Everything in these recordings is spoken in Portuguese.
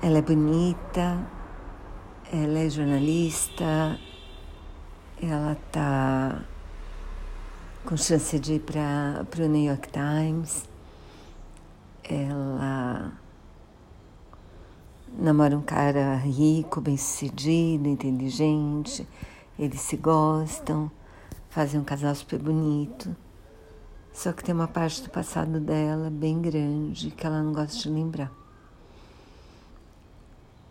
Ela é bonita, ela é jornalista, ela tá com chance de ir para o New York Times. Ela namora um cara rico, bem-sucedido, inteligente. Eles se gostam, fazem um casal super bonito. Só que tem uma parte do passado dela bem grande que ela não gosta de lembrar.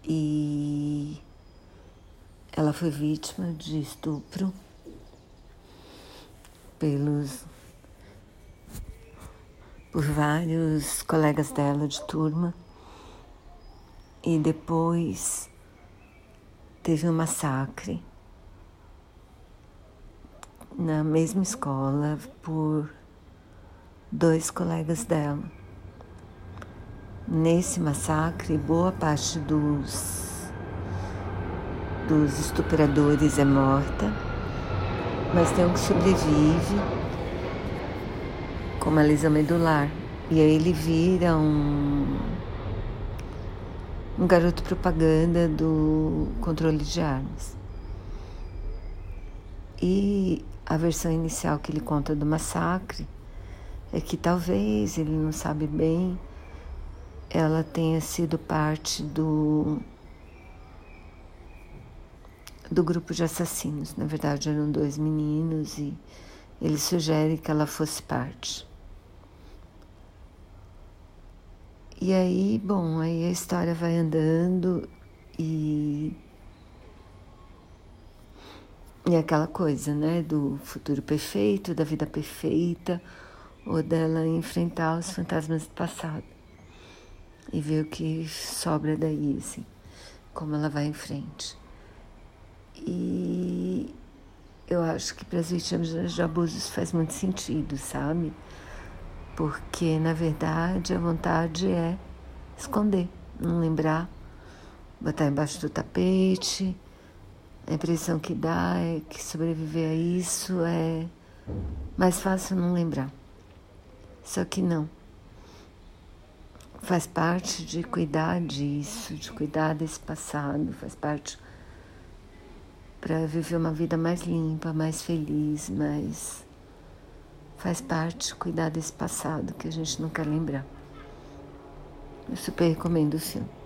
E ela foi vítima de estupro pelos por vários colegas dela de turma e depois teve um massacre na mesma escola por dois colegas dela. Nesse massacre, boa parte dos, dos estupradores é morta, mas tem um que sobrevive com uma lesão medular. E aí ele vira um, um garoto propaganda do controle de armas. E a versão inicial que ele conta do massacre é que talvez, ele não sabe bem, ela tenha sido parte do do grupo de assassinos. Na verdade, eram dois meninos e ele sugere que ela fosse parte. E aí, bom, aí a história vai andando e e aquela coisa, né, do futuro perfeito, da vida perfeita, ou dela enfrentar os fantasmas do passado e ver o que sobra daí, assim, como ela vai em frente. E eu acho que para as vítimas de abusos faz muito sentido, sabe? Porque, na verdade, a vontade é esconder, não lembrar, botar embaixo do tapete. A impressão que dá é que sobreviver a isso é mais fácil não lembrar. Só que não faz parte de cuidar disso, de cuidar desse passado, faz parte para viver uma vida mais limpa, mais feliz, mais faz parte cuidar desse passado que a gente não quer lembrar. Eu super recomendo o filme.